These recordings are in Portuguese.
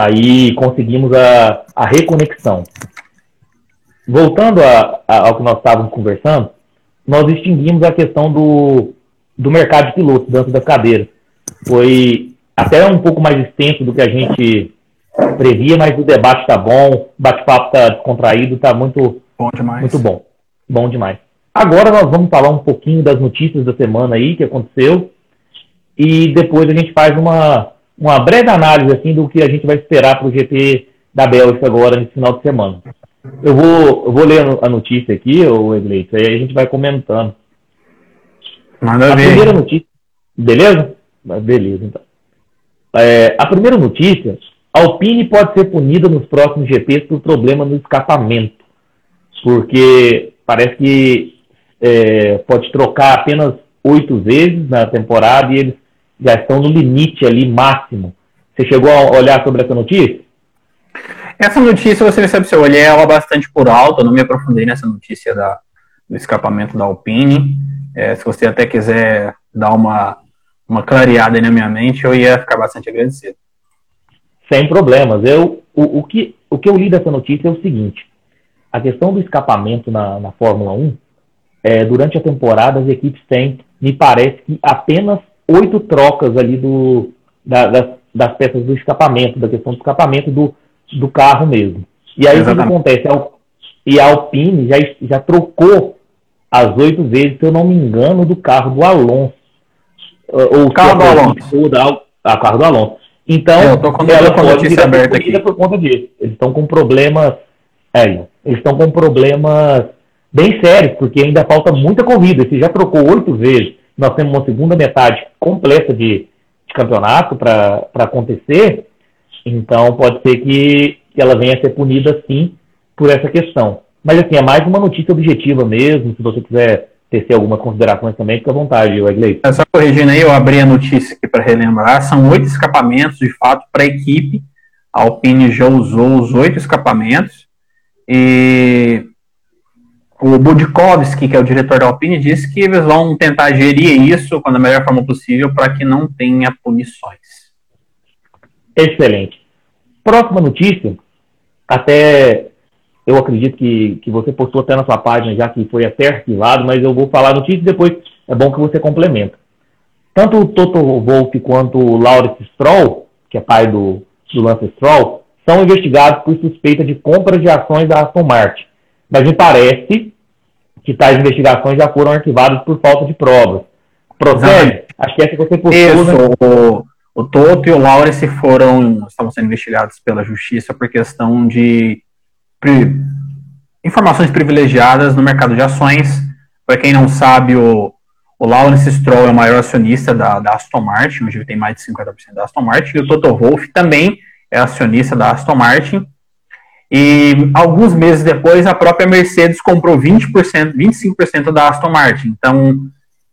Aí conseguimos a, a reconexão. Voltando a, a, ao que nós estávamos conversando, nós extinguimos a questão do, do mercado de pilotos dentro da cadeira. Foi até um pouco mais extenso do que a gente previa, mas o debate está bom, o bate-papo está descontraído, está muito bom demais. Muito bom. Bom demais. Agora nós vamos falar um pouquinho das notícias da semana aí que aconteceu e depois a gente faz uma, uma breve análise assim do que a gente vai esperar para o GP da Bélgica agora nesse final de semana. Eu vou, eu vou ler a notícia aqui, o Egleito, aí a gente vai comentando. Manda a ver. primeira notícia, beleza? Beleza, então. É, a primeira notícia, Alpine pode ser punida nos próximos GPs por problema no escapamento, porque parece que é, pode trocar apenas oito vezes na temporada e eles já estão no limite ali máximo. Você chegou a olhar sobre essa notícia? Essa notícia, você percebe se eu olhei ela bastante por alto, eu não me aprofundei nessa notícia da, do escapamento da Alpine. É, se você até quiser dar uma, uma clareada na minha mente, eu ia ficar bastante agradecido. Sem problemas. Eu, o, o, que, o que eu li dessa notícia é o seguinte: a questão do escapamento na, na Fórmula 1, é, durante a temporada, as equipes têm, me parece que apenas oito trocas ali do, da, das, das peças do escapamento, da questão do escapamento do, do carro mesmo. E aí Exatamente. o que acontece? E a Alpine já, já trocou as oito vezes, se eu não me engano, do carro do Alonso. Ou o carro do Alonso. Da, a carro do Alonso. Então, eu tô com, ela com pode vir aberta aqui. por conta disso. Eles estão com problemas. É, eles estão com problemas bem sérios, porque ainda falta muita corrida. Você já trocou oito vezes. Nós temos uma segunda metade completa de, de campeonato para acontecer. Então, pode ser que, que ela venha a ser punida, sim, por essa questão. Mas, assim, é mais uma notícia objetiva mesmo. Se você quiser tecer algumas considerações também, fica à vontade, Wesley. É só corrigindo aí, eu abri a notícia aqui para relembrar. São oito escapamentos, de fato, para a equipe. A Alpine já usou os oito escapamentos. E o Budkovski, que é o diretor da Alpine, disse que eles vão tentar gerir isso com a melhor forma possível para que não tenha punições. Excelente. Próxima notícia, até eu acredito que, que você postou até na sua página já que foi até arquivado, mas eu vou falar a notícia e depois é bom que você complementa. Tanto o Toto Wolff quanto o Laurence Stroll, que é pai do, do Lance Stroll, são investigados por suspeita de compra de ações da Aston Martin. Mas me parece que tais investigações já foram arquivadas por falta de provas. Procede? Acho que essa que você postou, Isso, né? o, o Toto e o Lawrence foram, estavam sendo investigados pela justiça por questão de pri, informações privilegiadas no mercado de ações. Para quem não sabe, o, o Lawrence Stroll é o maior acionista da, da Aston Martin, hoje ele tem mais de 50% da Aston Martin, e o Toto Wolff também é acionista da Aston Martin. E alguns meses depois, a própria Mercedes comprou 20%, 25% da Aston Martin. Então,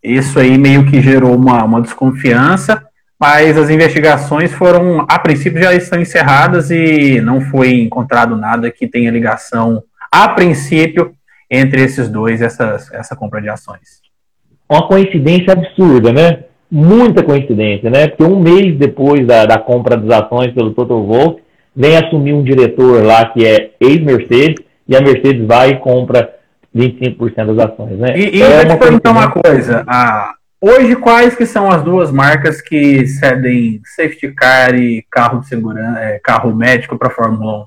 isso aí meio que gerou uma, uma desconfiança, mas as investigações foram, a princípio, já estão encerradas e não foi encontrado nada que tenha ligação, a princípio, entre esses dois, essas, essa compra de ações. Uma coincidência absurda, né? Muita coincidência, né? Porque um mês depois da, da compra das ações pelo Toto Wolff, vem assumir um diretor lá que é ex-Mercedes, e a Mercedes vai e compra 25% das ações, né? E, e é eu te perguntar uma coisa, ah, hoje quais que são as duas marcas que cedem safety car e carro de segurança, é, carro médico para Fórmula 1?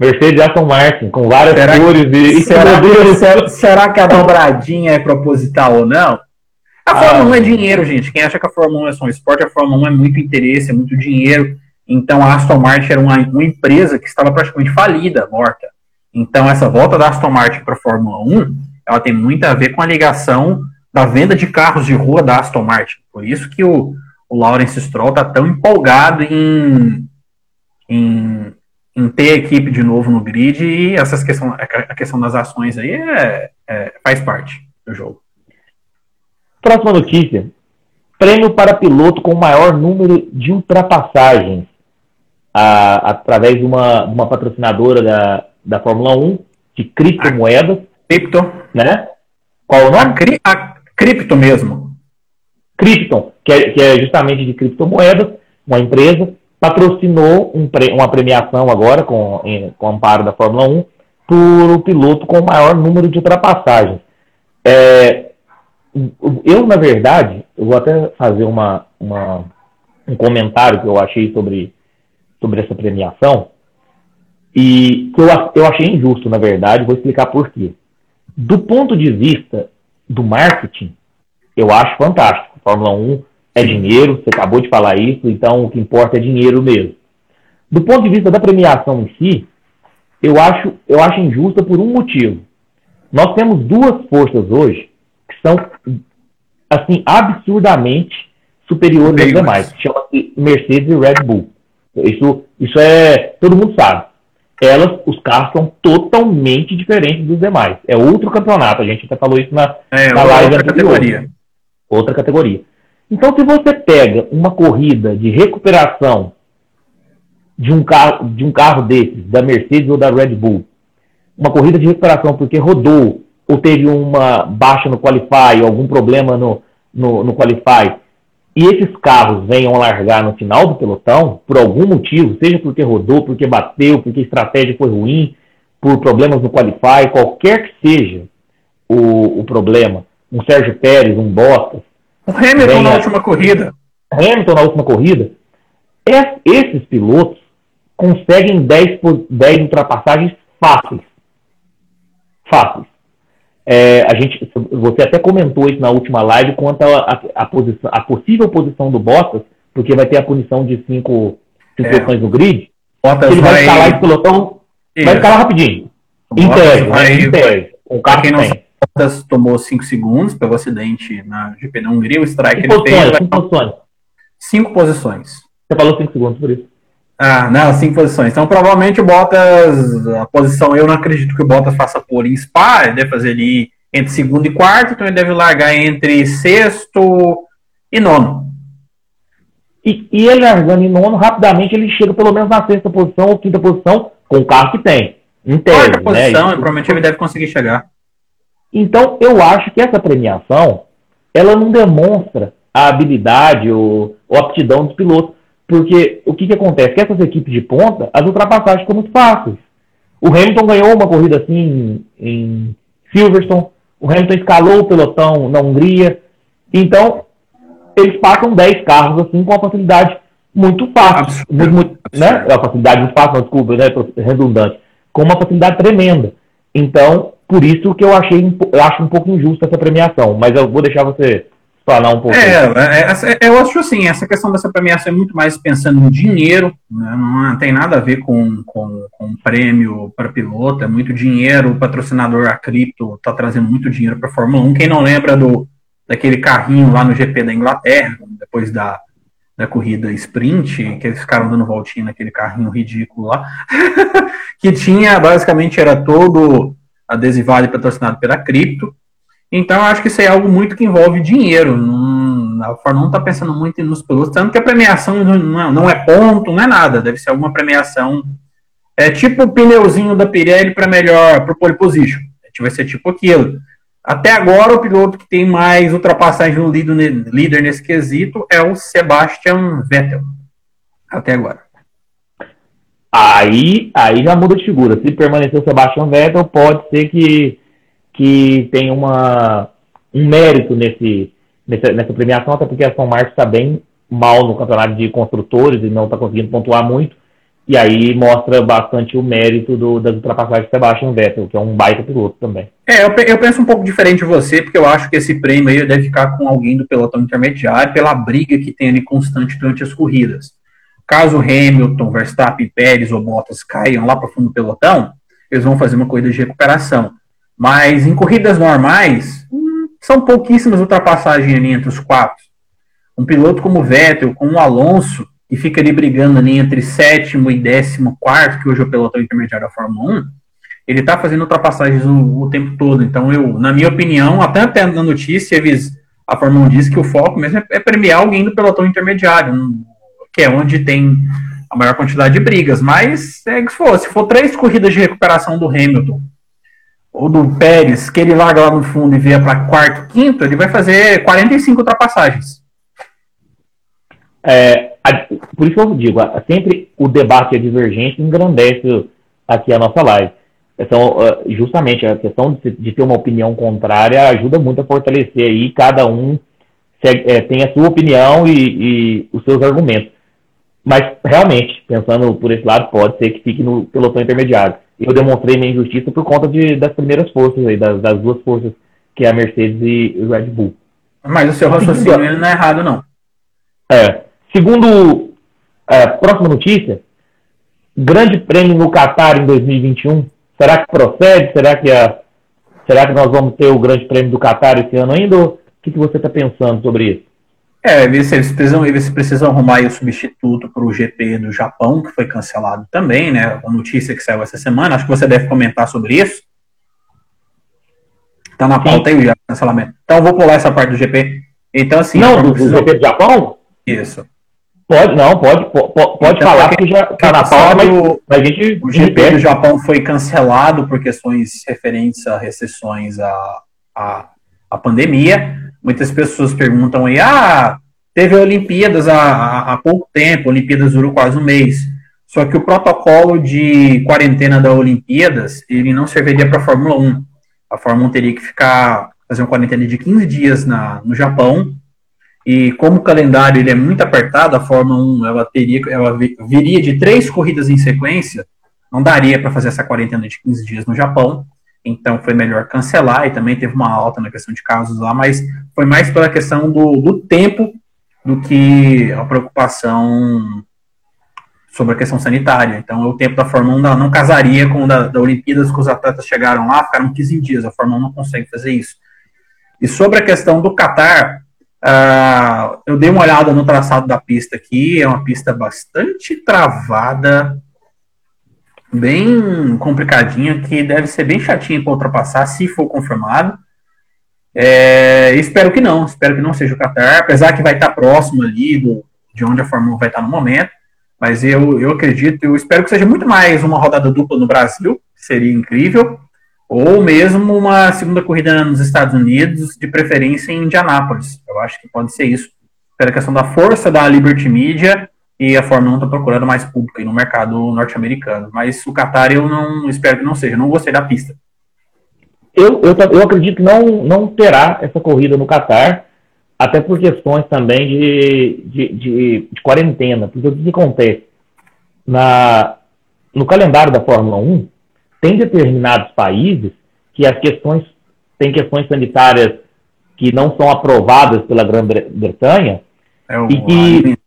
Mercedes e Aston Martin, com várias será cores que, e... Será, que, será que a dobradinha é proposital ou não? A Fórmula ah, 1 é dinheiro, gente. Quem acha que a Fórmula 1 é só um esporte, a Fórmula 1 é muito interesse, é muito dinheiro. Então a Aston Martin era uma, uma empresa que estava praticamente falida, morta. Então essa volta da Aston Martin para a Fórmula 1, ela tem muito a ver com a ligação da venda de carros de rua da Aston Martin. Por isso que o, o Lawrence Stroll está tão empolgado em, em, em, ter a equipe de novo no grid e essas questão, a questão das ações aí é, é, faz parte do jogo. Próxima notícia. Prêmio para piloto com maior número de ultrapassagens a, através de uma, uma patrocinadora da, da Fórmula 1, de criptomoedas. Cripto. Né? Qual o nome? A, cri, a cripto mesmo. Krypton, que é, que é justamente de criptomoedas, uma empresa. patrocinou um, uma premiação agora, com, em, com amparo da Fórmula 1, por o piloto com o maior número de ultrapassagens. É, eu, na verdade, eu vou até fazer uma, uma, um comentário que eu achei sobre, sobre essa premiação, e que eu, eu achei injusto, na verdade, vou explicar por quê. Do ponto de vista do marketing, eu acho fantástico. Fórmula 1 é dinheiro, você acabou de falar isso, então o que importa é dinheiro mesmo. Do ponto de vista da premiação em si, eu acho, eu acho injusta por um motivo. Nós temos duas forças hoje que são assim absurdamente superiores às demais. Chama-se Mercedes e Red Bull. Isso, isso é todo mundo sabe. Elas, os carros são totalmente diferentes dos demais. É outro campeonato. A gente até falou isso na, é, na live outra categoria. Outra categoria. Então, se você pega uma corrida de recuperação de um carro, de um carro desses, da Mercedes ou da Red Bull, uma corrida de recuperação porque rodou ou teve uma baixa no Qualify, algum problema no, no, no Qualify, e esses carros venham largar no final do pelotão, por algum motivo, seja porque rodou, porque bateu, porque a estratégia foi ruim, por problemas no Qualify, qualquer que seja o, o problema, um Sérgio Pérez, um Bottas. O Hamilton venha, na última corrida. Hamilton na última corrida. esses pilotos conseguem 10, 10 ultrapassagens fáceis. Fáceis. É, a gente, você até comentou isso na última live quanto a, a, posição, a possível posição do Bottas, porque vai ter a punição de cinco, cinco é. posições no grid. Bottas ele vai, vai escalar esse pelotão, isso. vai escalar rapidinho. Em tese, vai, em tese. O carro quem não tem. Bottas tomou 5 segundos pelo acidente na GP da Hungria, o strike cinco ele posições. Cinco posições. Cinco posições. Você falou 5 segundos por isso. Ah, não, cinco posições. Então, provavelmente o Bottas, a posição, eu não acredito que o Bottas faça por em Spa, ele deve fazer ali entre segundo e quarto, então ele deve largar entre sexto e nono. E, e ele largando em nono, rapidamente ele chega pelo menos na sexta posição ou quinta posição com o carro que tem. Em tese, Quarta né? posição, provavelmente ele deve conseguir chegar. Então, eu acho que essa premiação, ela não demonstra a habilidade ou, ou aptidão dos pilotos porque o que, que acontece? Que essas equipes de ponta, as ultrapassagens ficam muito fáceis. O Hamilton ganhou uma corrida assim em Silverstone, o Hamilton escalou o pelotão na Hungria. Então, eles passam 10 carros assim com uma facilidade muito fácil. Muito, muito, né? É uma facilidade muito fácil, não, desculpa, né? redundante. Com uma facilidade tremenda. Então, por isso que eu achei eu acho um pouco injusta essa premiação. Mas eu vou deixar você falar um pouco. É, é, é, eu acho assim, essa questão dessa premiação é muito mais pensando no dinheiro, né? não tem nada a ver com, com, com prêmio para piloto, é muito dinheiro, o patrocinador, a cripto, está trazendo muito dinheiro para a Fórmula 1. Quem não lembra do, daquele carrinho lá no GP da Inglaterra, depois da, da corrida sprint, que eles ficaram dando voltinha naquele carrinho ridículo lá, que tinha, basicamente, era todo adesivado e patrocinado pela cripto, então, acho que isso é algo muito que envolve dinheiro. Não, a Fórmula 1 está pensando muito nos pilotos, tanto que a premiação não, não, é ponto, não é nada. Deve ser alguma premiação. É tipo o pneuzinho da Pirelli para melhor, para o pole position. Vai ser tipo aquilo. Até agora, o piloto que tem mais ultrapassagem no líder nesse quesito é o Sebastian Vettel. Até agora. Aí, aí já muda de figura. Se permanecer o Sebastian Vettel, pode ser que que tem uma, um mérito nesse, nessa, nessa premiação, até porque a São Marcos está bem mal no campeonato de construtores e não está conseguindo pontuar muito. E aí mostra bastante o mérito do, das ultrapassagens de Sebastian Vettel, que é um baita piloto também. É, eu, eu, penso um pouco diferente de você, porque eu acho que esse prêmio aí deve ficar com alguém do pelotão intermediário pela briga que tem ali constante durante as corridas. Caso Hamilton, Verstappen, Pérez ou Bottas caiam lá para o fundo do pelotão, eles vão fazer uma corrida de recuperação. Mas em corridas normais, são pouquíssimas ultrapassagens ali entre os quatro. Um piloto como o Vettel, com o Alonso, que fica ali brigando ali entre sétimo e décimo quarto, que hoje é o pelotão intermediário da Fórmula 1, ele está fazendo ultrapassagens o, o, tempo todo. Então, eu, na minha opinião, até até na notícia, a Fórmula 1 diz que o foco mesmo é, é premiar alguém do pelotão intermediário, que é onde tem a maior quantidade de brigas. Mas, é, se, for, se for três corridas de recuperação do Hamilton ou do Pérez, que ele larga lá no fundo e vier para quarto, quinto, ele vai fazer 45 ultrapassagens. É, por isso que eu digo, sempre o debate e a divergência engrandece aqui a nossa live. Então, justamente, a questão de, de, ter uma opinião contrária ajuda muito a fortalecer aí, cada um é, tem a sua opinião e, e, os seus argumentos. Mas, realmente, pensando por esse lado, pode ser que fique no pelotão intermediário. Eu demonstrei minha injustiça por conta de, das primeiras forças, aí, das, das duas forças, que é a Mercedes e o Red Bull. Mas o seu raciocínio não é errado, não. É. Segundo, é, próxima notícia, Grande Prêmio no Qatar em 2021. Será que procede? Será que, a, será que nós vamos ter o Grande Prêmio do Qatar esse ano ainda? O que, que você está pensando sobre isso? É, eles precisam, eles precisam arrumar o substituto para o GP do Japão, que foi cancelado também, né? A notícia que saiu essa semana. Acho que você deve comentar sobre isso. Tá na pauta aí o cancelamento. Então eu vou pular essa parte do GP. Então, assim. Não, do, do GP do Japão? Isso. Pode, não, pode, pode, pode então, falar que já está na pauta, mas a gente. O GP do Japão foi cancelado por questões referentes a recessões à, à, à pandemia. Muitas pessoas perguntam aí, ah, teve Olimpíadas há, há, pouco tempo, Olimpíadas durou quase um mês. Só que o protocolo de quarentena da Olimpíadas, ele não serviria para a Fórmula 1. A Fórmula 1 teria que ficar, fazer uma quarentena de 15 dias na, no Japão, e como o calendário ele é muito apertado, a Fórmula 1 ela teria, ela viria de três corridas em sequência, não daria para fazer essa quarentena de 15 dias no Japão, então foi melhor cancelar e também teve uma alta na questão de casos lá, mas foi mais pela questão do, do tempo do que a preocupação sobre a questão sanitária. Então o tempo da Fórmula 1 não, casaria com o da, da Olimpíadas, que os atletas chegaram lá, ficaram 15 dias, a Fórmula 1 não consegue fazer isso. E sobre a questão do Qatar, Uh, eu dei uma olhada no traçado da pista aqui, é uma pista bastante travada, bem complicadinha, que deve ser bem chatinha para ultrapassar, se for confirmado. É, espero que não, espero que não seja o Qatar, apesar que vai estar próximo ali do, de onde a Fórmula 1 vai estar no momento, mas eu, eu acredito, eu espero que seja muito mais uma rodada dupla no Brasil, seria incrível, ou mesmo uma segunda corrida nos Estados Unidos, de preferência em Indianápolis. Eu acho que pode ser isso, pela questão da força da Liberty Media e a Fórmula 1 está procurando mais público no mercado norte-americano. Mas o Qatar eu não espero que não seja, não gostei da pista. Eu, eu, eu acredito que não, não terá essa corrida no Qatar, até por questões também de, de, de, de quarentena. Porque o que acontece? Na, no calendário da Fórmula 1, tem determinados países que as questões tem questões sanitárias que não são aprovadas pela Grã-Bretanha é e que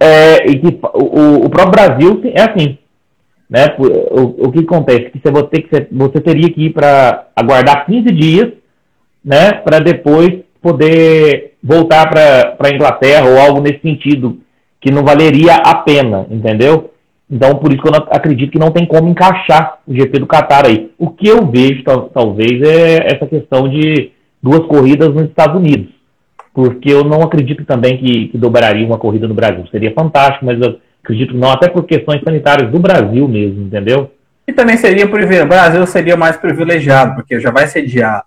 é, e que o, o, próprio Brasil é assim, né? O, o que acontece que você, ter que você teria que ir para aguardar 15 dias, né? Para depois poder voltar para a Inglaterra ou algo nesse sentido que não valeria a pena, entendeu? Então, por isso que eu não, acredito que não tem como encaixar o GP do Qatar aí. O que eu vejo, tal, talvez, é essa questão de duas corridas nos Estados Unidos. Porque eu não acredito também que, que dobraria uma corrida no Brasil. Seria fantástico, mas eu acredito que não, até por questões sanitárias do Brasil mesmo, entendeu? E também seria o Brasil seria mais privilegiado, porque já vai sediar.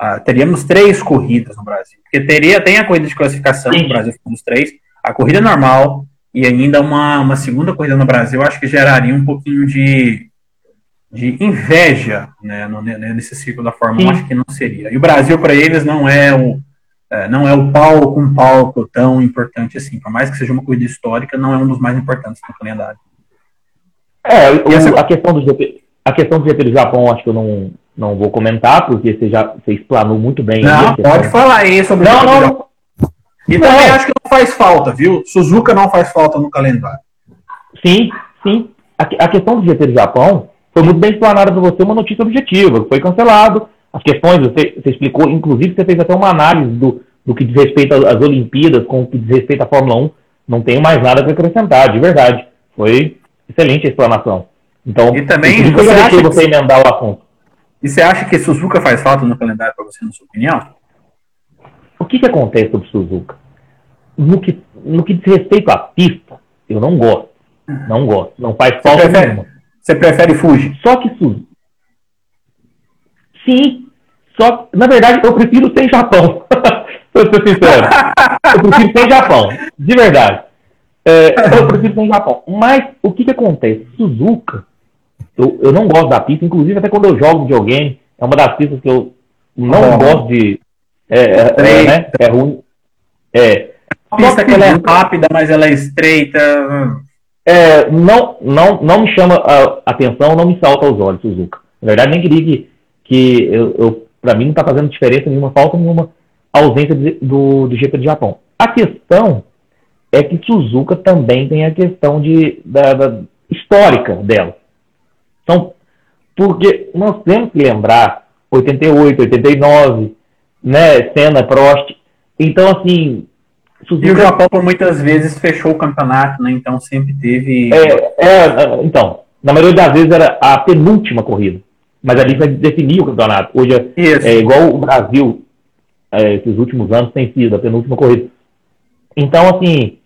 Uh, teríamos três corridas no Brasil. Porque teria, tem a corrida de classificação Sim. no Brasil, fomos três, a corrida normal, e ainda uma, uma segunda corrida no Brasil, acho que geraria um pouquinho de, de inveja né, no, nesse ciclo da Fórmula 1, acho que não seria. E o Brasil, para eles, não é o é, não é o palco, um palco tão importante assim. Por mais que seja uma corrida histórica, não é um dos mais importantes no calendário. É, o, essa... a, questão do GP, a questão do GP do Japão, acho que eu não, não vou comentar, porque você já você explanou muito bem. Não, pode falar aí sobre não, o GP não, e não. também acho que não faz falta, viu? Suzuka não faz falta no calendário. Sim, sim. A, a questão do GP do Japão foi muito bem explanada por você, uma notícia objetiva. Foi cancelado. As questões, você, você explicou, inclusive você fez até uma análise do, do que diz respeito às Olimpíadas, com o que diz respeito à Fórmula 1. Não tenho mais nada para acrescentar, de verdade. Foi excelente a explanação. Então, e também você acha que você emendar o assunto. E você acha que Suzuka faz falta no calendário para você, na sua opinião? O que, que acontece sobre Suzuka? No que, no que diz respeito à pista, eu não gosto. Não gosto. Não faz falta você prefere, nenhuma. Você prefere Fuji? Só que Suzuka. Sim. Só na verdade, eu prefiro sem Japão. Pra ser sincero. eu prefiro sem Japão. De verdade. É, eu prefiro no Japão. Mas o que, que acontece? Suzuka, eu, eu não gosto da pista, inclusive até quando eu jogo videogame, é uma das pistas que eu não oh. gosto de. É, é, é, né? é ruim. É. A pista que ela é rápida, mas ela é estreita. É, não, não, não me chama a atenção, não me salta aos olhos, Suzuka. Na verdade, nem queria que, que eu, eu para mim não está fazendo diferença nenhuma, falta nenhuma ausência de, do, do GP do Japão. A questão é que Suzuka também tem a questão de, da, da histórica dela. Então, porque nós temos que lembrar 88, 89, né, Senna, Prost. Então, assim. Suzuka... E o Japão, por muitas vezes, fechou o campeonato, né? Então sempre teve. É, é, então, na maioria das vezes era a penúltima corrida. Mas ali vai definir o campeonato. Hoje é, é igual o Brasil, é, esses últimos anos tem sido, a penúltima corrida. Então, assim,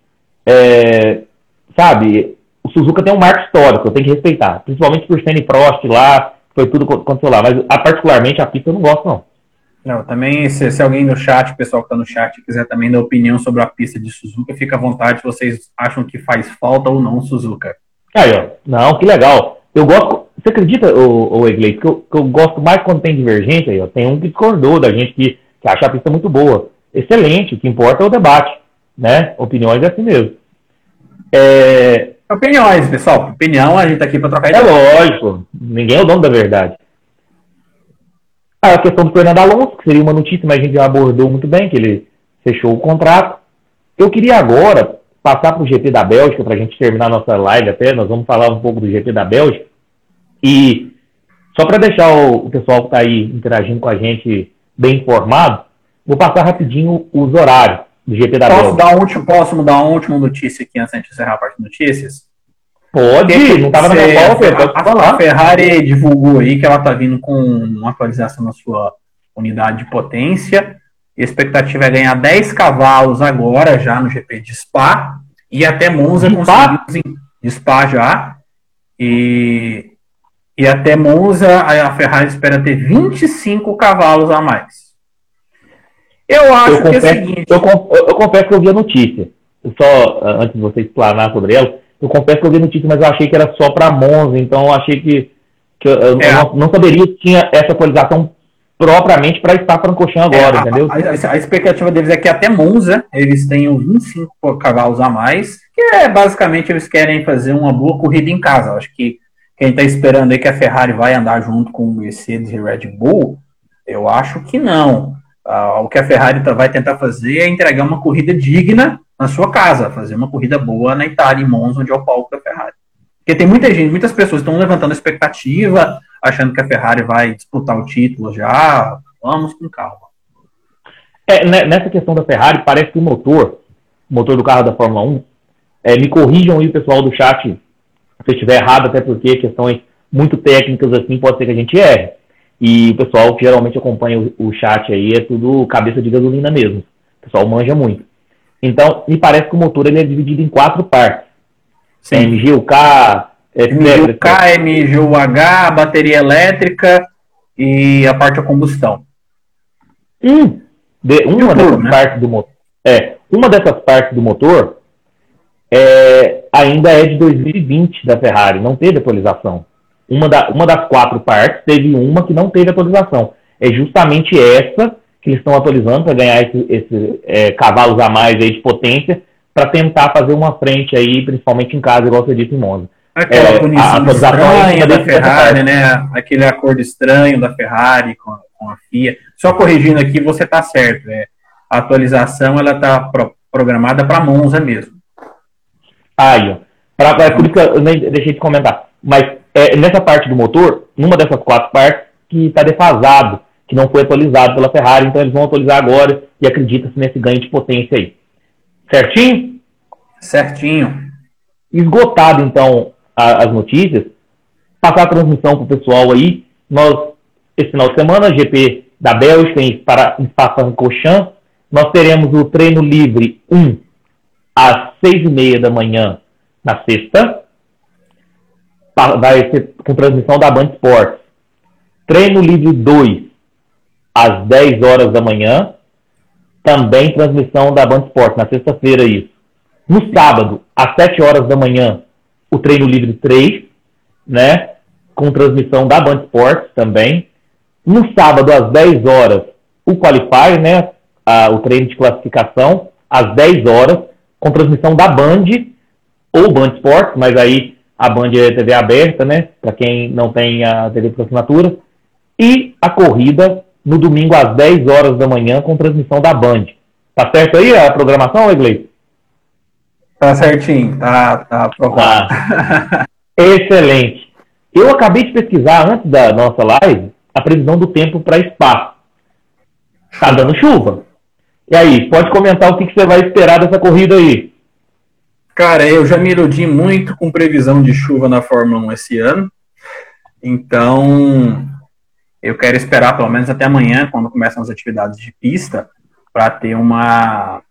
é, sabe, o Suzuka tem um marco histórico, tenho que respeitar. Principalmente por Senna Prost lá, foi tudo aconteceu lá. Mas, a, particularmente, a pista eu não gosto, não. Não, também, se, se, alguém no chat, o pessoal que está no chat, quiser também dar opinião sobre a pista de Suzuka, fica à vontade se vocês acham que faz falta ou não Suzuka. Aí, ó. Não, que legal. Eu gosto. Você acredita, o, o Iglesias, que eu, que eu gosto mais quando tem divergência? Ó, tem um que discordou da gente que, que acha a pista muito boa. Excelente, o que importa é o debate. Né? Opiniões é assim mesmo. É... Opiniões, pessoal. Opinião, a gente tá aqui para trocar ideia. É lógico, ninguém é o dono da verdade. A questão do Fernando Alonso, que seria uma notícia, mas a gente já abordou muito bem, que ele fechou o contrato. Eu queria agora passar para o GP da Bélgica, para a gente terminar nossa live até, nós vamos falar um pouco do GP da Bélgica. E só para deixar o, o, pessoal que está aí interagindo com a gente bem informado, vou passar rapidinho os horários do GP da posso. Dar um último, posso dar uma última notícia aqui antes de encerrar a parte de notícias? Pode, não estava na minha a, a Ferrari divulgou aí que ela está vindo com uma atualização na sua unidade de potência. A expectativa é ganhar 10 cavalos agora, já no GP de Spa. E até Monza conseguimos de Spa já. E, e até Monza a Ferrari espera ter 25 cavalos a mais. Eu acho eu que confesso, é o seguinte. Eu, eu, eu, confesso que eu vi a notícia. Só antes de você explanar sobre ela, eu confesso que eu vi a notícia, mas eu achei que era só para Monza, então eu achei que, que eu, é. não, não, saberia que tinha essa atualização propriamente para estar Francorchamps agora, é, entendeu? A, a, a, expectativa deles é que até Monza eles tenham 25 cavalos a mais, que é basicamente eles querem fazer uma boa corrida em casa. Eu acho que quem está esperando aí que a Ferrari vai andar junto com o Mercedes e Red Bull, eu acho que não. Ah, o que a Ferrari tá, vai tentar fazer é entregar uma corrida digna na sua casa, fazer uma corrida boa na Itália, em Monza, onde é o palco da Ferrari. Porque tem muita gente, muitas pessoas estão levantando expectativa, achando que a Ferrari vai disputar o título já. Vamos com calma. É, né, nessa questão da Ferrari, parece que o motor, o motor do carro da Fórmula 1, é, me corrijam aí o pessoal do chat se eu estiver errado, até porque questões muito técnicas assim pode ser que a gente erre. E o pessoal que geralmente acompanha o, o chat aí é tudo cabeça de gasolina mesmo. O pessoal manja muito. Então, me parece que o motor ele é dividido em quatro partes. Sim. MGUK, MGUK, MGUH, bateria elétrica e a parte da combustão. Hum, de, uma dessas né? partes do motor. É, uma dessas partes do motor é, ainda é de 2020 da Ferrari, não teve atualização. Uma, da, uma das quatro partes teve uma que não teve atualização. É justamente essa que eles estão atualizando para ganhar esses esse, é, cavalos a mais aí de potência para tentar fazer uma frente aí, principalmente em casa, igual você disse em Monza. Aquela é, punição estranha da Ferrari, né? Aquele acordo estranho da Ferrari com a, com a FIA. Só corrigindo aqui, você está certo. É, a atualização ela está pro, programada para Monza mesmo. Ó. Pra, é por isso que eu nem deixei de comentar. Mas é, nessa parte do motor, numa dessas quatro partes, que está defasado, que não foi atualizado pela Ferrari, então eles vão atualizar agora e acredita-se nesse ganho de potência aí. Certinho? Certinho. Esgotado, então, a, as notícias, passar a transmissão para o pessoal aí. Nós, esse final de semana, GP da Bélgica em Spa-Francorchamps, nós teremos o treino livre 1 às 6 e meia da manhã na sexta, vai ser com transmissão da Band Esportes. Treino livre 2 às 10 horas da manhã, também transmissão da Band Esportes, na sexta-feira isso. No sábado, às 7 horas da manhã, o treino livre 3, né? Com transmissão da Band Sports também. No sábado, às 10 horas, o Qualify, né? A, o treino de classificação, às 10 horas, com transmissão da Band ou Band Sports, mas aí a Band é TV aberta, né? Para quem não tem a TV por assinatura. E a corrida no domingo às 10 horas da manhã com transmissão da Band. Tá certo aí a programação, Egley? Tá certinho, tá, tá aprovado. Ah, excelente. Eu acabei de pesquisar antes da nossa live a previsão do tempo para espaço. Tá dando chuva. E aí, pode comentar o que, que você vai esperar dessa corrida aí? Cara, eu já me iludi muito com previsão de chuva na Fórmula 1 esse ano. Então, eu quero esperar pelo menos até amanhã, quando começam as atividades de pista, para ter uma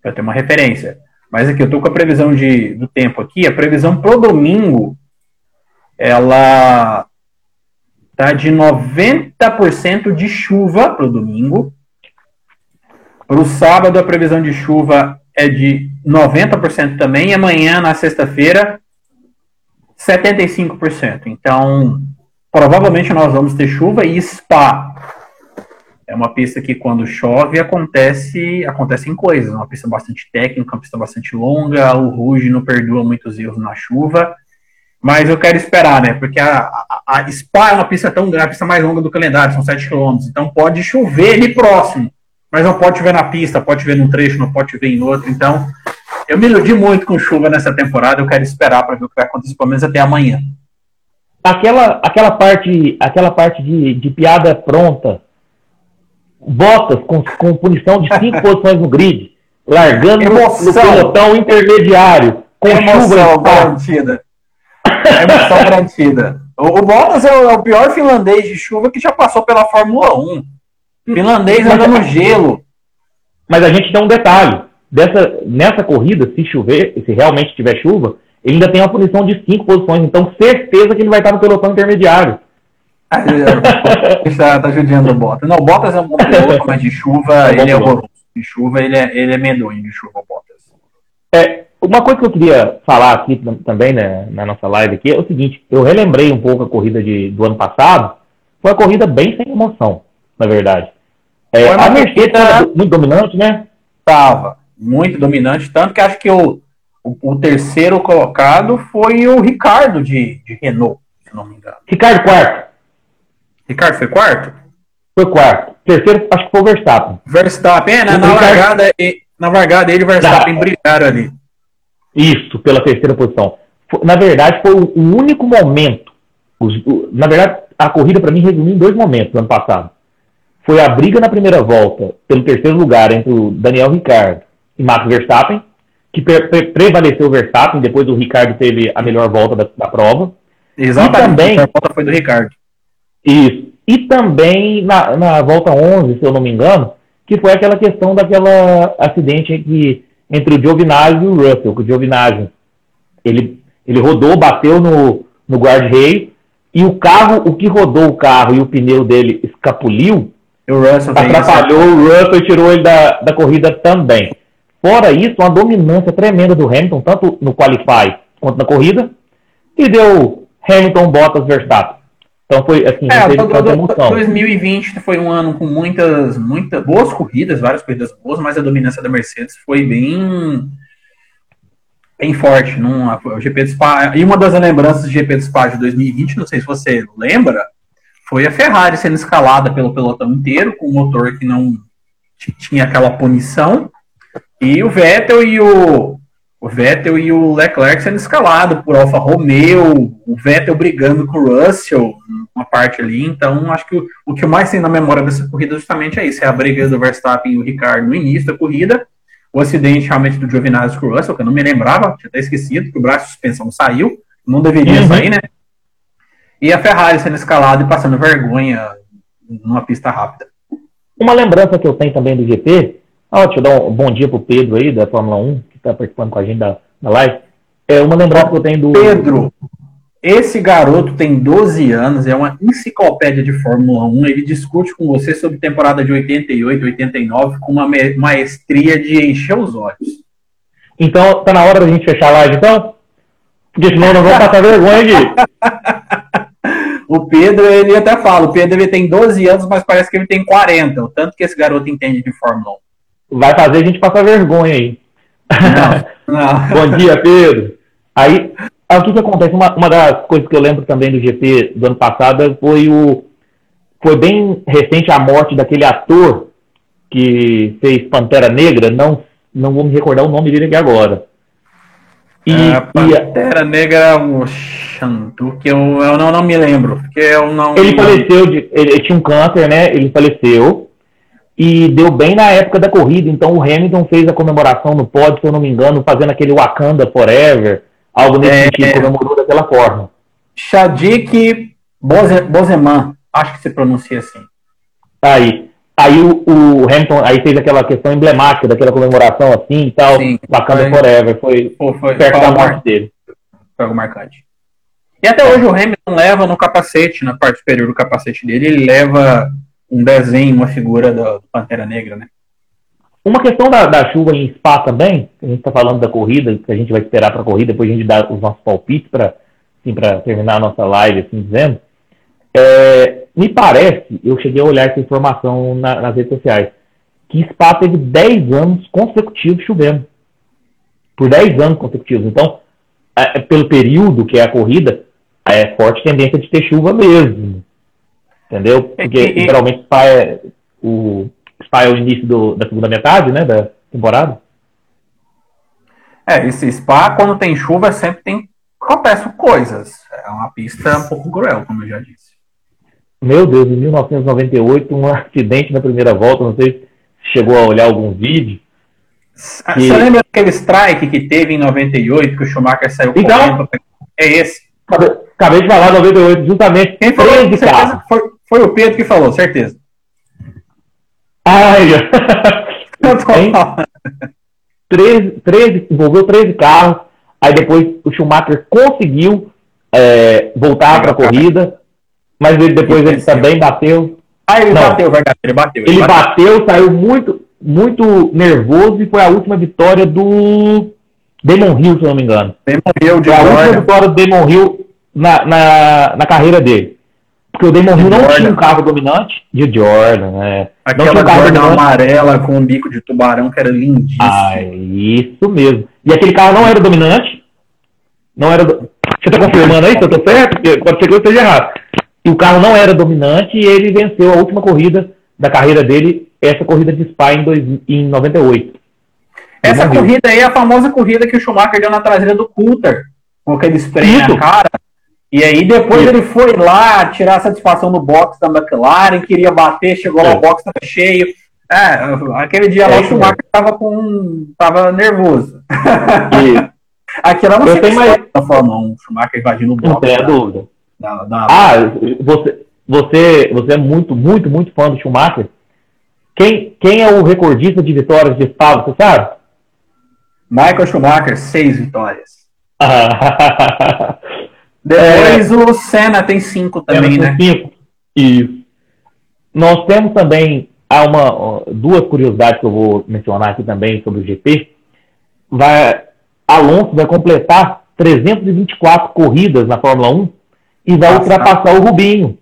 para ter uma referência. Mas aqui eu tô com a previsão de, do tempo aqui, a previsão pro domingo ela tá de 90% de chuva pro domingo. Pro sábado a previsão de chuva é de 90% também, e amanhã, na sexta-feira, 75%. Então, provavelmente nós vamos ter chuva e Spa. É uma pista que quando chove acontece acontecem coisas, uma pista bastante técnica, uma pista bastante longa, o Ruge não perdoa muitos erros na chuva, mas eu quero esperar, né? Porque a, a, a Spa é uma pista tão grande, a pista mais longa do calendário, são 7 km, então pode chover ali próximo mas não pode ver na pista, pode ver num trecho, não pode ver em outro. Então, eu me iludi muito com chuva nessa temporada, eu quero esperar para ver o que vai acontecer, pelo menos até amanhã. Aquela, aquela parte, aquela parte de, de piada pronta, botas com, com punição de cinco posições no grid, largando emoção. no pelotão intermediário, com emoção chuva garantida. emoção garantida. O, o Bottas é o, é o pior finlandês de chuva que já passou pela Fórmula 1. Finlandês anda no gelo. Mas a gente tem um detalhe. Dessa, nessa corrida, se chover, se realmente tiver chuva, ele ainda tem uma punição de cinco posições. Então, certeza que ele vai estar no pelotão intermediário. está tá judiando o Bottas. Não, o Bottas é um bom piloto, mas de chuva é ele é horroroso. De chuva ele é, ele é medonho, de chuva o Bottas. É, uma coisa que eu queria falar aqui também né, na nossa live aqui é o seguinte, eu relembrei um pouco a corrida de, do ano passado, foi uma corrida bem sem emoção, na verdade. É, a Mercedes estava muito dominante, né? Tava muito dominante, tanto que acho que o, o, o, terceiro colocado foi o Ricardo de, de Renault, se não me engano. Ricardo quarto. Ricardo foi quarto? Foi quarto. Terceiro, acho que foi o Verstappen. Verstappen, é, na, na largada, na largada ele e o Verstappen tá. brigaram ali. Isso, pela terceira posição. Na verdade, foi o único momento. Na verdade, a corrida para mim resumiu em dois momentos no ano passado foi a briga na primeira volta pelo terceiro lugar entre o Daniel Ricciardo e Max Verstappen, que pre pre prevaleceu o Verstappen, depois o Ricardo teve a melhor volta da, da prova. Exatamente, e também, a volta foi do Ricardo. Isso. E também na, na volta 11, se eu não me engano, que foi aquela questão daquela acidente que, entre o Giovinazzi e o Russell, que o Giovinazzi, ele, ele rodou, bateu no, no guard-rail, e o carro, o que rodou o carro e o pneu dele escapuliu, o Russell atrapalhou o Russell e tirou ele da, da corrida também. Fora isso, uma dominância tremenda do Hamilton, tanto no Qualify quanto na corrida, e deu Hamilton, Bottas, Verstappen. Então foi assim, é, teve tanta emoção. 2020 foi um ano com muitas, muitas boas corridas, várias corridas boas, mas a dominância da Mercedes foi bem bem forte. Num, o GP de Spa, e uma das lembranças do GP de Spa de 2020, não sei se você lembra, foi a Ferrari sendo escalada pelo pelotão inteiro, com um motor que não tinha aquela punição, e o Vettel e o, o Vettel e o Leclerc sendo escalados por Alfa Romeo, o Vettel brigando com o Russell, uma parte ali. Então, acho que o, o que mais tem na memória dessa corrida justamente é isso: é a briga do Verstappen e o Ricardo no início da corrida, o acidente realmente do Giovinazzi com o Russell, que eu não me lembrava, tinha até esquecido, que o braço de suspensão saiu, não deveria uhum. sair, né? E a Ferrari sendo escalada e passando vergonha numa pista rápida. Uma lembrança que eu tenho também do GP, ah, deixa eu dar um bom dia pro Pedro aí, da Fórmula 1, que está participando com a gente da, da live. É uma lembrança que eu tenho do. Pedro, esse garoto tem 12 anos, é uma enciclopédia de Fórmula 1. Ele discute com você sobre temporada de 88, 89, com uma maestria de encher os olhos. Então, tá na hora da gente fechar a live, então? Porque senão nós vamos passar vergonha aqui. o Pedro, ele até fala, o Pedro ele tem 12 anos, mas parece que ele tem 40, o tanto que esse garoto entende de Fórmula 1. Vai fazer a gente passar vergonha aí. Não, não. Bom dia, Pedro. Aí, aí, o que que acontece? Uma, uma das coisas que eu lembro também do GP do ano passado foi o... Foi bem recente a morte daquele ator que fez Pantera Negra, não, não vou me recordar o nome dele aqui agora. E, é, Pantera e, Negra, o Xandu, que eu, eu não, não me lembro. Porque eu não, ele faleceu, de, ele, ele, tinha um câncer, né? Ele faleceu e deu bem na época da corrida. Então o Hamilton fez a comemoração no pódio, se eu não me engano, fazendo aquele Wakanda Forever, algo nesse é, sentido, comemorou daquela forma. Shadik Bozeman, acho que se pronuncia assim. Aí. Aí o, o, Hamilton aí fez aquela questão emblemática daquela comemoração assim e tal, Sim, Wakanda foi, Forever, foi, foi, foi perto da morte dele. Foi algo marcante. E até hoje o Hamilton leva no capacete, na parte superior do capacete dele, ele leva um desenho, uma figura do Pantera Negra, né? Uma questão da, da chuva em Spa também, a gente está falando da corrida, que a gente vai esperar para a corrida, depois a gente dá os nossos palpites para assim, terminar a nossa live, assim dizendo. É, me parece, eu cheguei a olhar essa informação na, nas redes sociais, que Spa teve 10 anos consecutivos chovendo. Por 10 anos consecutivos. Então, é, é, pelo período que é a corrida, é forte tendência de ter chuva mesmo. Entendeu? Porque e, geralmente Spa é o, Spa é o início do, da segunda metade, né? Da temporada. É, esse Spa, quando tem chuva, sempre tem acontecem coisas. É uma pista um pouco cruel, como eu já disse. Meu Deus, em 1998, um acidente na primeira volta, não sei se chegou a olhar algum vídeo. Que... Você lembra daquele strike que teve em 98, que o Schumacher saiu então, correndo? É esse. Acabei de falar 98, justamente. Quem falou? Certeza, foi, foi o Pedro que falou, certeza. Ai, eu tô 13, 13, envolveu 13 carros, aí depois o Schumacher conseguiu é, voltar para a corrida, mas ele, depois ele, ele também bateu. Ah, ele Não, bateu, verdade, ele bateu. Ele, ele bateu. bateu, saiu muito, muito nervoso e foi a última vitória do Damon Hill, se eu não me engano. Damon Hill, de foi a última vitória do Damon Hill na, na, na carreira dele. Porque o Damon Hill não Jordan. tinha um carro dominante de Jordan, né? Aquela não tinha um Jordan amarela com um bico de tubarão que era lindíssimo. Ah, isso mesmo. E aquele carro não era dominante. Não era. Do... Você tá confirmando aí se eu tô certo? Pode ser que eu esteja errado e o carro não era dominante e ele venceu a última corrida da carreira dele, essa corrida de Spa em, dois, em 98. Essa corrida aí é a famosa corrida que o Schumacher deu na traseira do Coulter, com aquele spray Isso. na cara. E aí depois Isso. ele foi lá tirar satisfação no box da McLaren, queria bater, chegou lá, o box estava cheio. É, aquele dia é lá o Schumacher estava com. tava nervoso. Aqui era uma eu mais... da Fórmula 1, o Schumacher invadindo o box. Não tem dúvida. Da, da... Ah, você, você, você é muito, muito, muito fã do Schumacher. Quem, quem é o recordista de vitórias de Spa, você sabe? Michael Schumacher, seis vitórias. Depois é, o Senna tem cinco também, né? Cinco. Isso. Nós temos também há uma, duas curiosidades que eu vou mencionar aqui também sobre o GP. Vai, Alonso vai completar 324 corridas na Fórmula 1 e vai ultrapassar o Rubinho.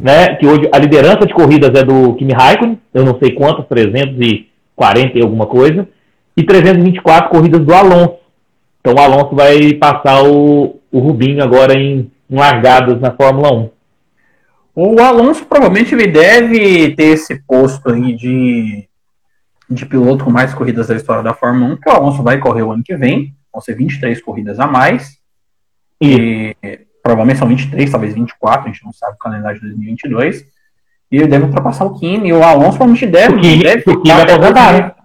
Né? Que hoje a liderança de corridas é do Kimi Raikkonen, eu não sei quantas, 340 e alguma coisa, e 324 corridas do Alonso. Então o Alonso vai passar o, o Rubinho agora em, em largadas na Fórmula 1. O Alonso provavelmente ele deve ter esse posto aí de, de piloto com mais corridas da história da Fórmula 1, que o Alonso vai correr o ano que vem, vão ser 23 corridas a mais. E, e provavelmente são 23, talvez 24, a gente não sabe o calendário de 2022. E ele deve ultrapassar o Kimi, e o Alonso provavelmente deve. O Kimi, deve o Kimi aposentar.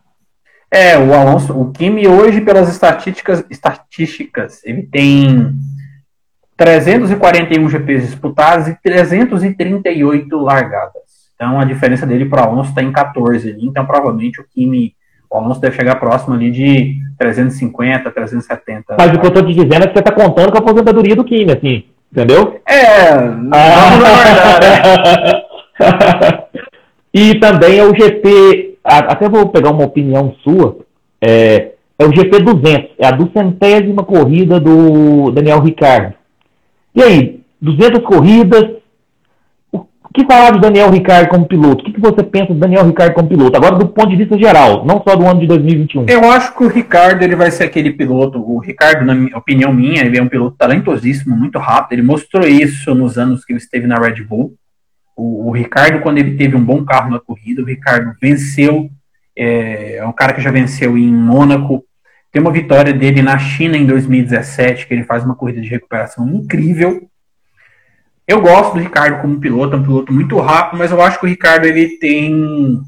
É, o Alonso, o Kimi hoje, pelas estatísticas, estatísticas, ele tem 341 GPs disputados e 338 largadas. Então a diferença dele para o Alonso está em 14. Então provavelmente o Kimi, o Alonso deve chegar próximo ali de 350, 370. Mas o que eu estou te dizendo é que você está contando com a aposentadoria do Kimi, assim. Entendeu? É, ah. e também é o GP, até vou pegar uma opinião sua, é, é o GP 200, é a duzentésima corrida do Daniel Ricardo. E aí, 200 corridas, que falar de Daniel Ricardo como piloto? O que, você pensa do Daniel Ricardo como piloto? Agora, do ponto de vista geral, não só do ano de 2021. Eu acho que o Ricardo ele vai ser aquele piloto. O Ricardo, na minha, opinião minha, ele é um piloto talentosíssimo, muito rápido. Ele mostrou isso nos anos que ele esteve na Red Bull. O, o Ricardo, quando ele teve um bom carro na corrida, o Ricardo venceu. É, é um cara que já venceu em Mônaco. Tem uma vitória dele na China em 2017, que ele faz uma corrida de recuperação incrível. Eu gosto do Ricardo como piloto, é um piloto muito rápido, mas eu acho que o Ricardo ele tem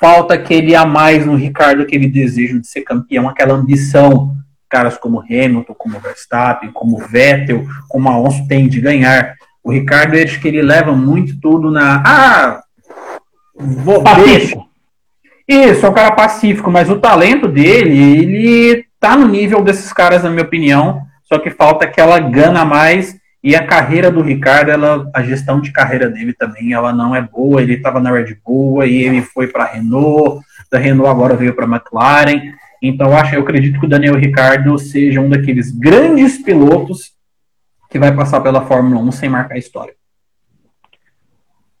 falta aquele a mais no Ricardo, aquele desejo de ser campeão, aquela ambição. Caras como Hamilton, como Verstappen, como Vettel, como Alonso tem de ganhar. O Ricardo, acho que ele leva muito tudo na. Ah! Vou, deixa. Isso, é um cara pacífico, mas o talento dele, ele tá no nível desses caras, na minha opinião. Só que falta aquela gana a mais e a carreira do Ricardo, ela, a gestão de carreira dele também, ela não é boa. Ele estava na Red Bull, aí ele foi para a Renault, da Renault agora veio para a McLaren. Então eu acho, eu acredito que o Daniel Ricardo seja um daqueles grandes pilotos que vai passar pela Fórmula 1 sem marcar história.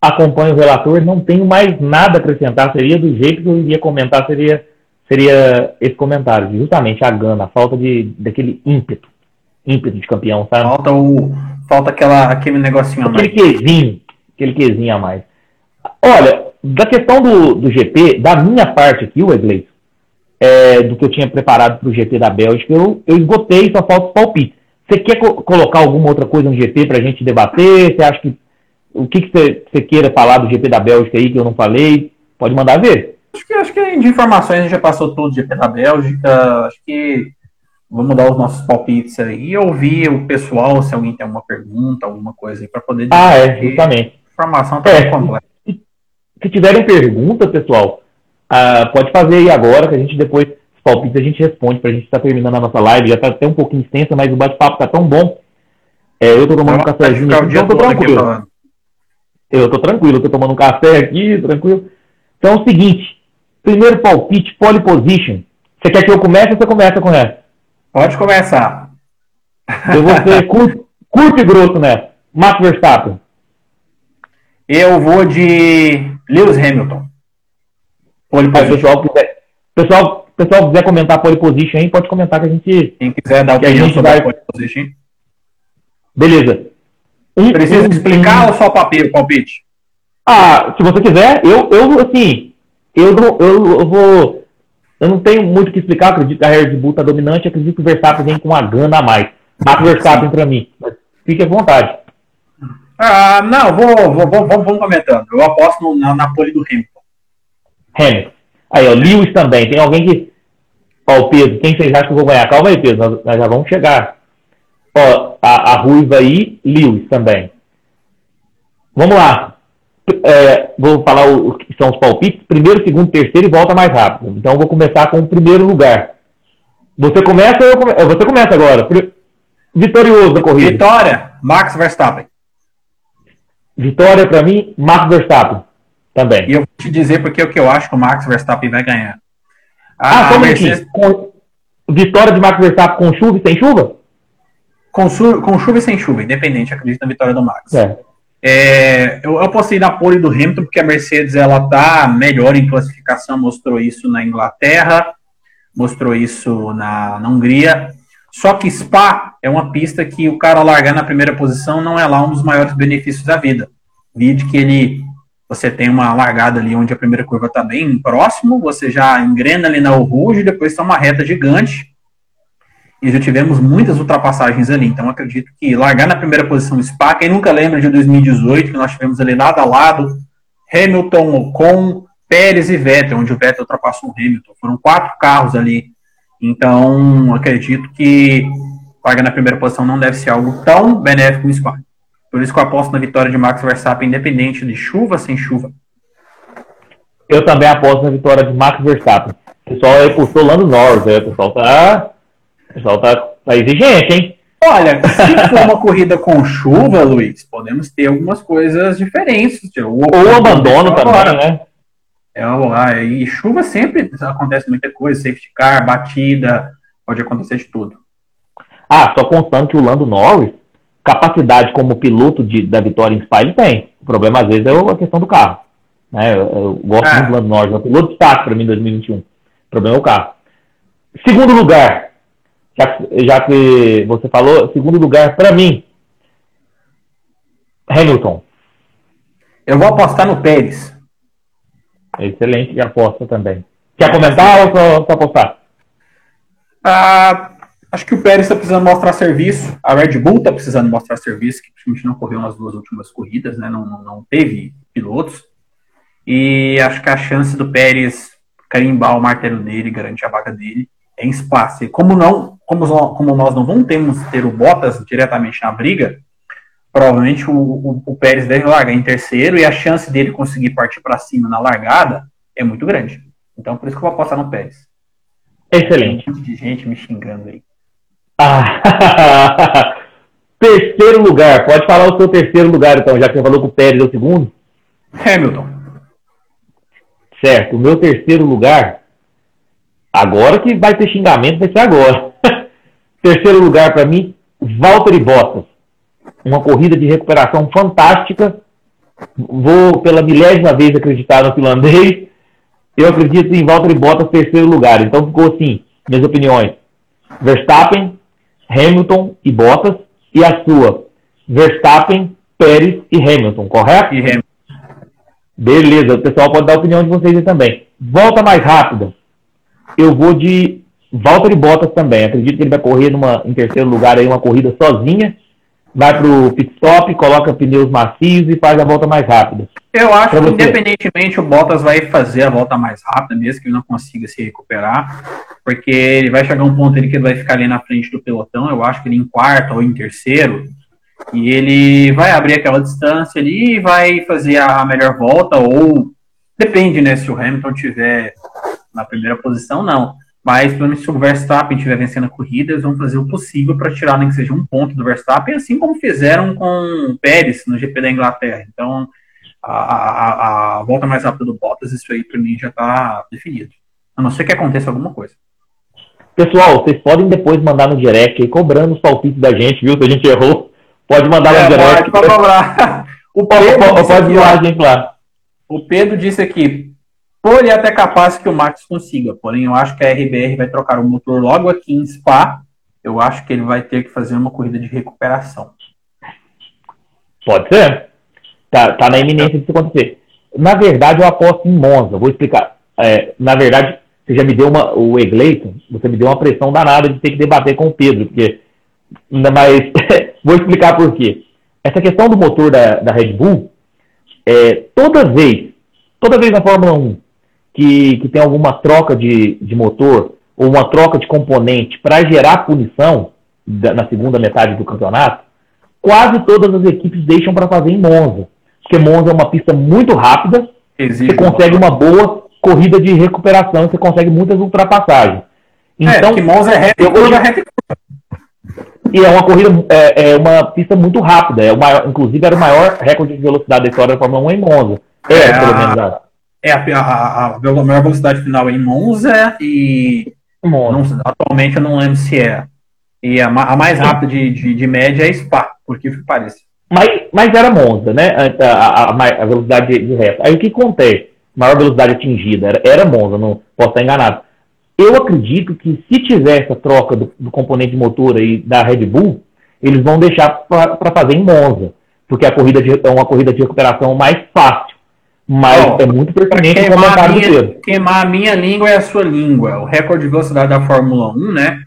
Acompanho o relator, não tenho mais nada a acrescentar. Seria do jeito que eu iria comentar, seria, seria esse comentário. Justamente a gana, a falta de, daquele ímpeto ímpeto de campeão, sabe? Falta o, falta aquela, aquele negocinho a mais. Aquele quezinho, aquele quezinho a mais. Olha, da questão do, do GP, da minha parte aqui, Wesley, é, do que eu tinha preparado para o GP da Bélgica, eu, eu esgotei, só falta os palpites. Você quer co colocar alguma outra coisa no GP para a gente debater? Você acha que. O que, que você, você queira falar do GP da Bélgica aí que eu não falei? Pode mandar ver. Acho que, acho que de informações a gente já passou todo o GP da Bélgica. Acho que Vamos dar os nossos palpites aí e ouvir o pessoal, se alguém tem alguma pergunta, alguma coisa aí, para poder. Ah, é, justamente. A informação está é, completa. Se, se tiverem perguntas, pessoal, uh, pode fazer aí agora, que a gente depois, os palpites, a gente responde, para a gente estar tá terminando a nossa live. Já está até um pouquinho extensa, mas o bate-papo está tão bom. É, eu estou tomando um cafezinho aqui, então tô tranquilo. Eu estou tranquilo, estou tomando um café aqui, tranquilo. Então é o seguinte: primeiro palpite, pole position. Você quer que eu comece ou você começa com essa? Pode começar. Eu vou ser curto, curto e grosso nessa. Max Verstappen. Eu vou de Lewis Hamilton. Pole position. Pessoal, quiser, pessoal, pessoal quiser comentar pole position aí, pode comentar que a gente. Quem quiser dar opinião sobre vai... pole position. Beleza. Um, Precisa um, explicar um... ou só papel, palpite? Ah, se você quiser, eu, eu assim, eu, eu, eu vou eu não tenho muito o que explicar, acredito que a Red Bull está dominante, acredito que o Verstappen vem com uma gana a mais. Max Verstappen para mim. Mas fique à vontade. Ah, não, vou, vou, vou, vamos comentando. Eu aposto na, na pole do Hamilton. Hamilton. Aí, ó, Lewis também. Tem alguém que. Ó, o peso. Quem vocês acham que eu vou ganhar? Calma aí, peso. Nós, nós já vamos chegar. Ó, a, a Ruiva aí, Lewis também. Vamos lá é, vou falar o que são os palpites, primeiro, segundo, terceiro e volta mais rápido. Então vou começar com o primeiro lugar. Você começa ou come... É, você começa agora. Vitorioso da corrida. Vitória, Max Verstappen. Vitória para mim, Max Verstappen também. E eu vou te dizer porque é o que eu acho que o Max Verstappen vai ganhar. Ah, ah Mercedes... com... Vitória de Max Verstappen com chuva e sem chuva? Com, su... com chuva e sem chuva, independente, acredito na vitória do Max. É. É, eu, eu posso ir na pole do Hamilton, porque a Mercedes ela tá melhor em classificação, mostrou isso na Inglaterra, mostrou isso na, na Hungria. Só que Spa é uma pista que o cara largar na primeira posição não é lá um dos maiores benefícios da vida. Vide que ele você tem uma largada ali onde a primeira curva está bem próximo, você já engrena ali na Rouge, depois está uma reta gigante e já tivemos muitas ultrapassagens ali. Então acredito que largar na primeira posição Spa, quem nunca lembra de 2018, que nós tivemos ali lado a lado, Hamilton, Ocon, Pérez e Vettel, onde o Vettel ultrapassou o Hamilton. Foram quatro carros ali. Então acredito que largar na primeira posição não deve ser algo tão benéfico no Spa. Por isso que eu aposto na vitória de Max Verstappen, independente de chuva sem chuva. Eu também aposto na vitória de Max Verstappen. O pessoal aí postou lá no Norris, né? o pessoal tá o pessoal tá, tá exigente, hein? Olha, se for uma corrida com chuva, Luiz, podemos ter algumas coisas diferentes. Ou, Ou abandono também, agora. né? É, e chuva sempre acontece muita coisa, safety car, batida, pode acontecer de tudo. Ah, só constando que o Lando Norris, capacidade como piloto de, da vitória em Spa, ele tem. O problema, às vezes, é a questão do carro. Né? Eu, eu gosto é. muito do Lando Norris, é um piloto de destaque para mim em 2021. O problema é o carro. Segundo lugar, já, já que você falou, segundo lugar, para mim, Hamilton. Eu vou apostar no Pérez. Excelente aposta também. Quer comentar ou só, só apostar? Ah, acho que o Pérez está precisando mostrar serviço. A Red Bull está precisando mostrar serviço, que principalmente não correu nas duas últimas corridas, né? não, não, teve pilotos. E acho que a chance do Pérez carimbar o martelo dele, garantir a vaga dele, é em espaço. E como não, como, como nós não vamos ter, ter o Bottas diretamente na briga, provavelmente o, o, o, Pérez deve largar em terceiro e a chance dele conseguir partir para cima na largada é muito grande. Então, por isso que eu vou apostar no Pérez. Excelente. Tem um de gente me xingando aí. Ah, terceiro lugar. Pode falar o seu terceiro lugar, então, já que você falou que o Pérez é o segundo? Hamilton. Certo. O meu terceiro lugar, agora que vai ter xingamento, vai ser agora. terceiro lugar para mim, Valtteri Bottas uma corrida de recuperação fantástica. Vou pela milésima vez acreditar no finlandês. Eu acredito em Valtteri Bottas terceiro lugar. Então ficou assim, minhas opiniões. Verstappen, Hamilton e Bottas. E a sua, Verstappen, Pérez e Hamilton, correto? E Hamilton. Beleza, o pessoal pode dar a opinião de vocês aí também. Volta mais rápida. Eu vou de Valtteri Bottas também. Acredito que ele vai correr numa, em terceiro lugar aí uma corrida sozinha vai para o pit stop, coloca pneus macios e faz a volta mais rápida. Eu acho pra que, você. independentemente, o Bottas vai fazer a volta mais rápida, mesmo que ele não consiga se recuperar, porque ele vai chegar um ponto ali que ele vai ficar ali na frente do pelotão. Eu acho que ele em quarto ou em terceiro, e ele vai abrir aquela distância ali e vai fazer a melhor volta, ou depende, né? Se o Hamilton tiver na primeira posição, não. Mas, pelo menos, se o Verstappen estiver vencendo a corrida, eles vão fazer o possível para tirar nem que seja um ponto do Verstappen, assim como fizeram com o Pérez no GP da Inglaterra. Então, a, a, a volta mais rápida do Bottas, isso aí para mim já está definido. A não ser que aconteça alguma coisa. Pessoal, vocês podem depois mandar no direct aí, cobrando os palpites da gente, viu? Se a gente errou, pode mandar é, no direct. Pode. O Pedro, pode, pode aqui, gente lá. O Pedro disse aqui, Pole é até capaz que o Max consiga, porém eu acho que a RBR vai trocar o motor logo aqui em Spa. Eu acho que ele vai ter que fazer uma corrida de recuperação. Pode ser. Tá, tá na iminência de acontecer. Na verdade, eu aposto em Monza. Vou explicar. É, na verdade, você já me deu uma. O Egleiton, você me deu uma pressão danada de ter que debater com o Pedro, porque. Mas vou explicar por quê. Essa questão do motor da, da Red Bull, é, toda vez, toda vez na Fórmula 1 que, que tem alguma troca de, de motor ou uma troca de componente para gerar punição da, na segunda metade do campeonato, quase todas as equipes deixam para fazer em Monza. Porque Monza é uma pista muito rápida, Existe você consegue uma boa corrida de recuperação, você consegue muitas ultrapassagens. É, então, é, que Monza é reta, eu vou... reta e é uma corrida, é, é, uma pista muito rápida. É o maior, inclusive, era o maior recorde de velocidade da história da Fórmula 1 em Monza. É, é pelo menos. É a, a, a, a maior velocidade final é em Monza e Monza. Não, atualmente eu não lembro se é. E a, a mais rápida de, de, de, média é Spa, porque que parece. Mas, mas era Monza, né? A, a, velocidade de, de reta. Aí o que acontece? Maior velocidade atingida era, era Monza, não posso estar enganado. Eu acredito que se tiver essa troca do, do componente motor aí da Red Bull, eles vão deixar para fazer em Monza, porque a corrida de, é uma corrida de recuperação mais fácil. Mas é muito pertinente o comentário minha, do Pedro. Queimar a minha língua é a sua língua. O recorde de velocidade da Fórmula 1, né?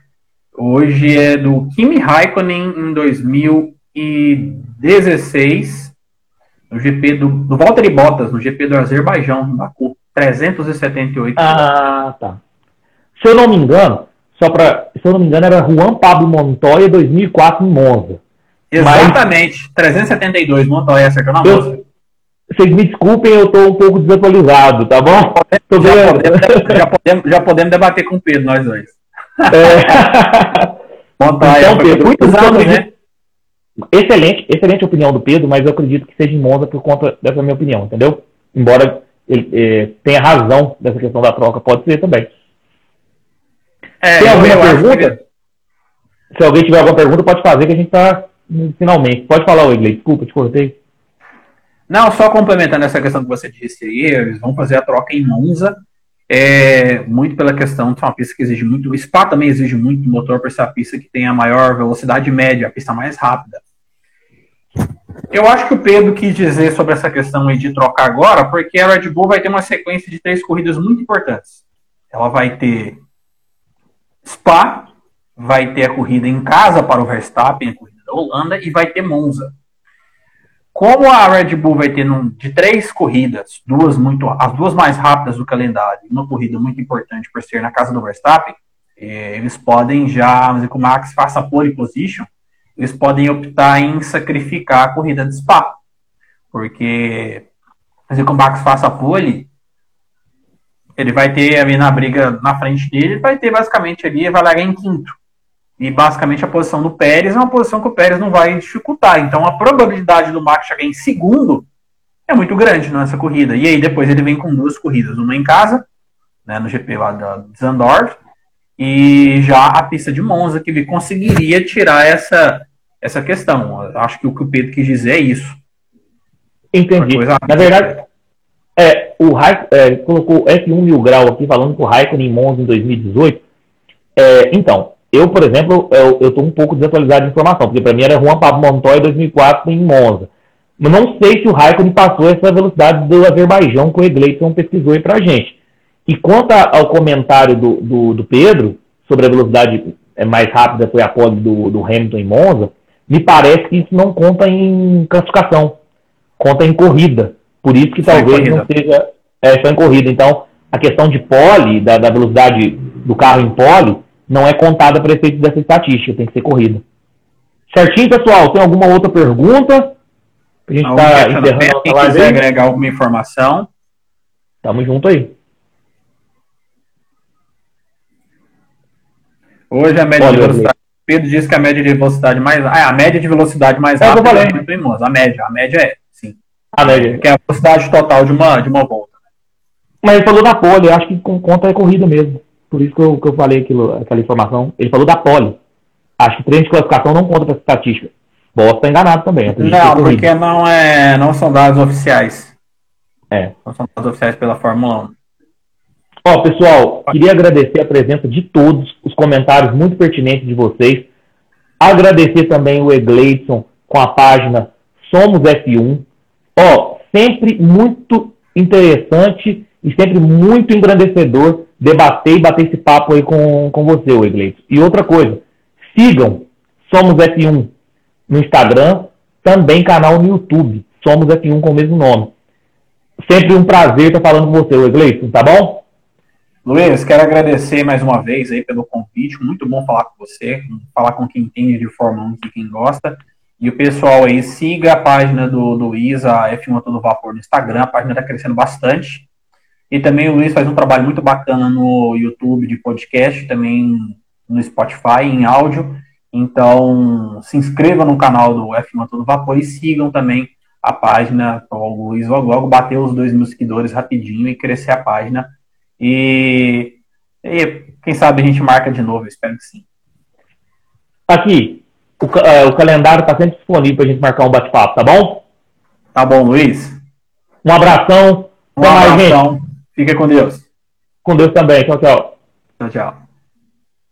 Hoje é do Kimi Raikkonen em 2016, no GP do, do Valtteri Bottas, no GP do Azerbaijão, no Baku. 378. Ah, tá. Se eu não me engano, só para, se eu não me engano, era Juan Pablo Montoya 2004 em Monza. Exatamente, Mas, 372 Montoya acertou na Monza. Vocês me desculpem, eu estou um pouco desatualizado, tá bom? Já podemos, já, podemos, já podemos debater com o Pedro, nós dois. É... Montar então, Pedro, muitos anos, né? Excelente, excelente opinião do Pedro, mas eu acredito que seja em Monza por conta dessa minha opinião, entendeu? Embora ele é, tenha razão dessa questão da troca. Pode ser também. É, Tem alguma pergunta? Que... Se alguém tiver alguma pergunta, pode fazer, que a gente está finalmente. Pode falar, Wesley. Desculpa, te cortei. Não, só complementando essa questão que você disse aí, eles vão fazer a troca em Monza, é, muito pela questão de uma pista que exige muito, o Spa também exige muito motor para ser a pista que tem a maior velocidade média, a pista mais rápida. Eu acho que o Pedro quis dizer sobre essa questão de trocar agora, porque a Red Bull vai ter uma sequência de três corridas muito importantes. Ela vai ter Spa, vai ter a corrida em casa para o Verstappen, a corrida da Holanda, e vai ter Monza. Como a Red Bull vai ter num, de três corridas, duas muito, as duas mais rápidas do calendário, uma corrida muito importante por ser na casa do Verstappen, eh, eles podem já, dizer que o Max faça pole position, eles podem optar em sacrificar a corrida de Spa. Porque, dizer que o Max faça pole, ele vai ter ali na briga na frente dele, vai ter basicamente ali, vai largar em quinto. E basicamente a posição do Pérez é uma posição que o Pérez não vai dificultar. Então a probabilidade do Max chegar em segundo é muito grande nessa corrida. E aí depois ele vem com duas corridas, uma em casa, né, no GP lá da Zandorf, e já a pista de Monza, que ele conseguiria tirar essa, essa questão. Acho que o que o Pedro quis dizer é isso. Entendi. Na verdade, é, o Raik, é, colocou F1 mil grau aqui falando com o Raikkonen em Monza em 2018. É, então, eu, por exemplo, eu estou um pouco desatualizado de informação, porque para mim era Juan Pablo Montoya em 2004 em Monza. Eu não sei se o Raikkonen passou essa velocidade do Azerbaijão que o Egleiton pesquisou aí para a gente. E quanto ao comentário do, do, do, Pedro sobre a velocidade é, mais rápida foi a pole do, do Hamilton em Monza, me parece que isso não conta em classificação, conta em corrida. Por isso que talvez não seja é, só em corrida. Então, a questão de pole, da, da velocidade do carro em pole, não é contada para efeito dessa estatística, tem que ser corrida. Certinho, pessoal? Tem alguma outra pergunta? A gente está encerrando Quem quiser agregar alguma informação. Tamo junto aí. Hoje a média de velocidade. Pedro disse que a média de velocidade mais. Ah, a média de velocidade mais é, rápida é muito em A média, a média é, sim. A média. Que é a velocidade total de uma, de uma volta. Mas ele falou da pole, eu acho que conta é corrida mesmo. Por isso que eu, que eu falei aquilo, aquela informação. Ele falou da pole. Acho que treino de classificação não conta para estatística. Posso estar enganado também. Não, porque não, é, não são dados oficiais. É. Não são dados oficiais pela Fórmula 1. Ó, pessoal, queria agradecer a presença de todos, os comentários muito pertinentes de vocês. Agradecer também o Egleison com a página Somos F1. Ó, sempre muito interessante e sempre muito engrandecedor debater e bater esse papo aí com, com você, Egleito. E outra coisa, sigam Somos F1 no Instagram, também canal no YouTube, Somos F1 com o mesmo nome. Sempre um prazer estar falando com você, Egleito, tá bom? Luiz, quero agradecer mais uma vez aí pelo convite, muito bom falar com você, falar com quem entende de Fórmula 1 e quem gosta. E o pessoal aí, siga a página do Luiz, a F1 Todo Vapor no Instagram, a página está crescendo bastante. E também o Luiz faz um trabalho muito bacana no YouTube de podcast, também no Spotify, em áudio. Então, se inscreva no canal do F1 Todo Vapor e sigam também a página o Luiz logo logo bater os dois mil seguidores rapidinho e crescer a página. E, e quem sabe a gente marca de novo, espero que sim. Aqui, o, uh, o calendário está sempre disponível para a gente marcar um bate-papo, tá bom? Tá bom, Luiz. Um abração. Um abração. Fica com Deus. Com Deus também. Tchau, tchau. Tchau, tchau.